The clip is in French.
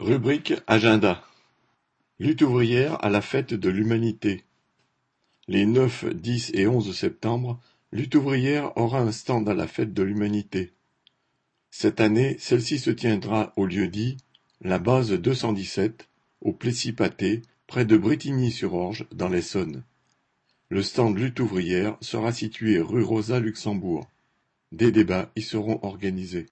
Rubrique Agenda Lutte ouvrière à la Fête de l'Humanité Les neuf, dix et onze septembre, Lutte ouvrière aura un stand à la Fête de l'Humanité. Cette année, celle-ci se tiendra au lieu-dit la base 217, au Plessis-Pâté, près de Brétigny-sur-Orge, dans l'Essonne. Le stand Lutte ouvrière sera situé rue Rosa Luxembourg. Des débats y seront organisés.